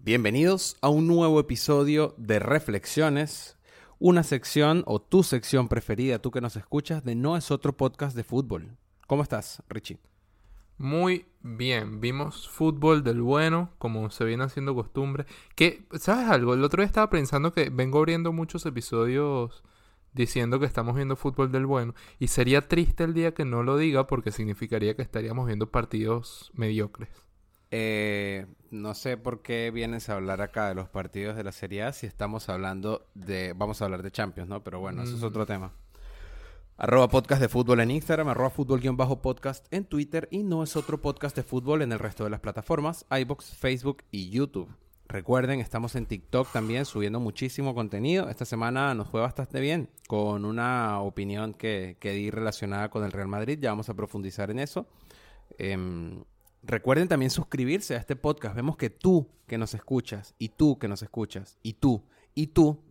Bienvenidos a un nuevo episodio de Reflexiones, una sección o tu sección preferida, tú que nos escuchas, de No es otro podcast de fútbol. ¿Cómo estás, Richie? Muy bien, vimos fútbol del bueno, como se viene haciendo costumbre. Que, ¿sabes algo? El otro día estaba pensando que vengo abriendo muchos episodios diciendo que estamos viendo fútbol del bueno. Y sería triste el día que no lo diga porque significaría que estaríamos viendo partidos mediocres. Eh, no sé por qué vienes a hablar acá de los partidos de la Serie A si estamos hablando de... Vamos a hablar de Champions, ¿no? Pero bueno, eso es otro tema. Arroba podcast de fútbol en Instagram, arroba fútbol-podcast en Twitter y no es otro podcast de fútbol en el resto de las plataformas, iBox, Facebook y YouTube. Recuerden, estamos en TikTok también subiendo muchísimo contenido. Esta semana nos fue bastante bien con una opinión que, que di relacionada con el Real Madrid. Ya vamos a profundizar en eso. Em, recuerden también suscribirse a este podcast. Vemos que tú que nos escuchas y tú que nos escuchas y tú y tú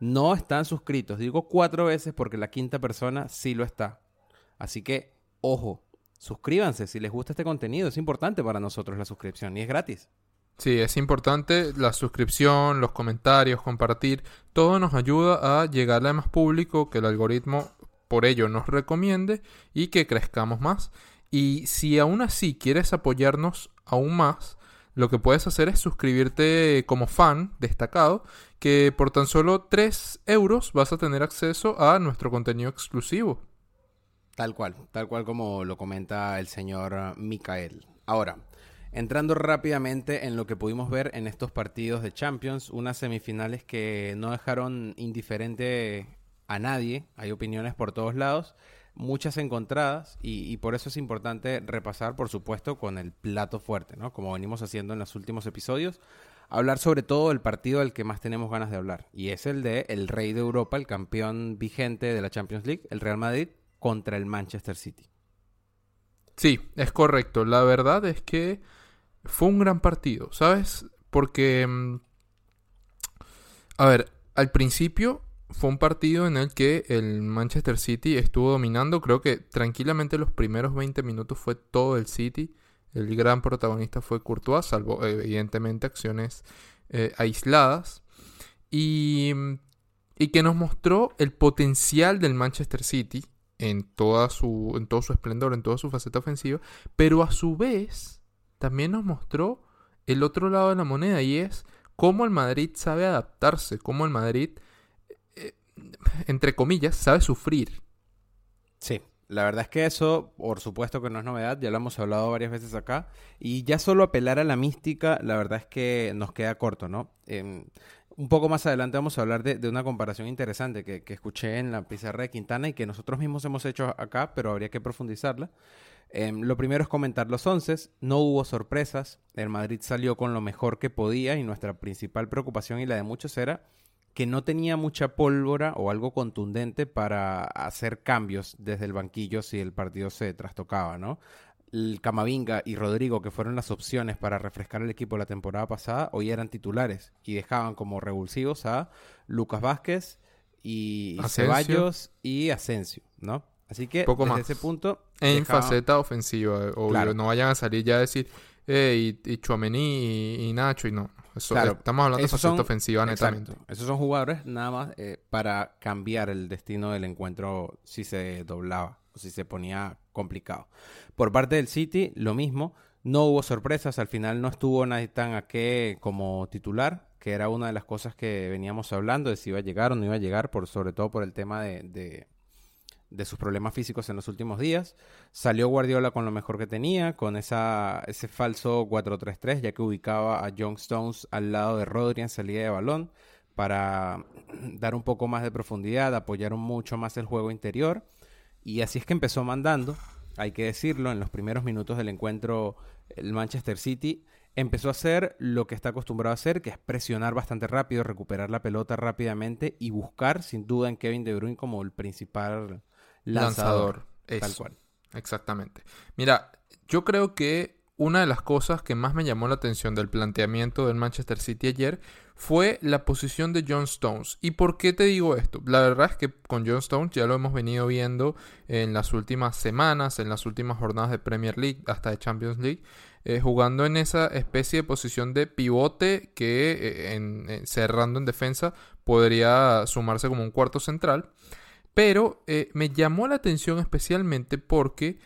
no están suscritos. Digo cuatro veces porque la quinta persona sí lo está. Así que, ojo, suscríbanse si les gusta este contenido. Es importante para nosotros la suscripción y es gratis. Sí, es importante la suscripción, los comentarios, compartir. Todo nos ayuda a llegarle a más público, que el algoritmo por ello nos recomiende y que crezcamos más. Y si aún así quieres apoyarnos aún más, lo que puedes hacer es suscribirte como fan destacado, que por tan solo 3 euros vas a tener acceso a nuestro contenido exclusivo. Tal cual, tal cual como lo comenta el señor Micael. Ahora, entrando rápidamente en lo que pudimos ver en estos partidos de Champions, unas semifinales que no dejaron indiferente a nadie, hay opiniones por todos lados muchas encontradas y, por eso es importante repasar, por supuesto, con el plato fuerte, ¿no? Como venimos haciendo en los últimos episodios, hablar sobre todo el partido del que más tenemos ganas de hablar y es el de el rey de Europa, el campeón vigente de la Champions League, el Real Madrid contra el Manchester City. Sí, es correcto. La verdad es que fue un gran partido, ¿sabes? Porque, mm, a ver, al principio fue un partido en el que el Manchester City estuvo dominando. Creo que tranquilamente los primeros 20 minutos fue todo el City. El gran protagonista fue Courtois, salvo evidentemente acciones eh, aisladas. Y, y, que nos mostró el potencial del Manchester City en, toda su, en todo su esplendor, en toda su faceta ofensiva. Pero a su vez también nos mostró el otro lado de la moneda y es cómo el Madrid sabe adaptarse, cómo el Madrid entre comillas, sabe sufrir. Sí, la verdad es que eso, por supuesto que no es novedad, ya lo hemos hablado varias veces acá, y ya solo apelar a la mística, la verdad es que nos queda corto, ¿no? Em, un poco más adelante vamos a hablar de, una comparación interesante que, escuché en la pizarra de Quintana y que nosotros mismos hemos hecho acá, pero habría que profundizarla. Em, lo primero es comentar los once, no hubo sorpresas, el Madrid salió con lo mejor que podía y nuestra principal preocupación y la de muchos era que no tenía mucha pólvora o algo contundente para hacer cambios desde el banquillo si el partido se trastocaba, ¿no? El Camavinga y Rodrigo, que fueron las opciones para refrescar el equipo la temporada pasada, hoy eran titulares y dejaban como revulsivos a Lucas Vázquez y Ceballos y Asensio, ¿no? Así que Poco desde más. ese punto... En faceta ofensiva, obvio. No vayan a salir ya a decir, eh, y, Chuamení y Nacho y no estamos hablando de faceta ofensiva netamente. Esos son jugadores nada más eh, para cambiar el destino del encuentro si se doblaba o si se ponía complicado. Por parte del City, lo mismo. No hubo sorpresas. Al final no estuvo nadie tan a qué como titular, que era una de las cosas que veníamos hablando de si iba a llegar o no iba a llegar, por, sobre todo por el tema de de sus problemas físicos en los últimos días. Salió Guardiola con lo mejor que tenía, con esa, ese falso 4-3-3, ya que ubicaba a John Stones al lado de Rodri en salida de balón. para dar un poco más de profundidad, apoyar mucho más el juego interior. Y así es que empezó mandando, hay que decirlo, en los primeros minutos del encuentro el Manchester City empezó a hacer lo que está acostumbrado a hacer, que es presionar bastante rápido, recuperar la pelota rápidamente y buscar sin duda en Kevin De Bruyne como el principal lanzador. Tal cual. Exactamente. Mira, yo creo que una de las cosas que más me llamó la atención del planteamiento del Manchester City ayer fue la posición de John Stones. ¿Y por qué te digo esto? La verdad es que con John Stones ya lo hemos venido viendo en las últimas semanas, en las últimas jornadas de Premier League, hasta de Champions League, eh, jugando en esa especie de posición de pivote que eh, en, cerrando en defensa podría sumarse como un cuarto central. Pero eh, me llamó la atención especialmente porque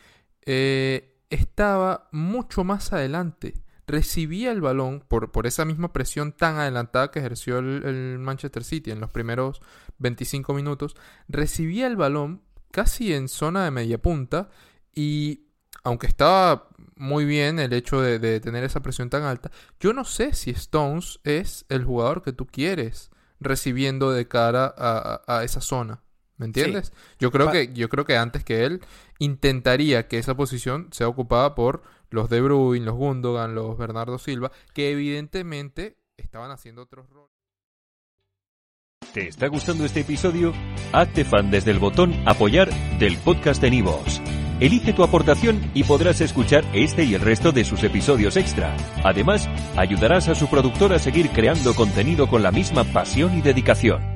estaba mucho más adelante. Recibía el balón por, por, esa misma presión tan adelantada que ejerció el, Manchester City en los primeros 25 minutos. Recibía el balón casi en zona de media punta y aunque estaba muy bien el hecho de, tener esa presión tan alta, yo no sé si Stones es el jugador que tú quieres recibiendo de cara a esa zona. ¿Me entiendes? Yo creo que yo creo que antes que él intentaría que esa posición sea ocupada por los De Bruyne, los Gundogan, los Bernardo Silva, que evidentemente estaban haciendo otros roles. ¿Te está gustando este episodio? Hazte fan desde el botón apoyar del podcast de Nivos. Elige tu aportación y podrás escuchar este y el resto de sus episodios extra. Además, ayudarás a su productor a seguir creando contenido con la misma pasión y dedicación.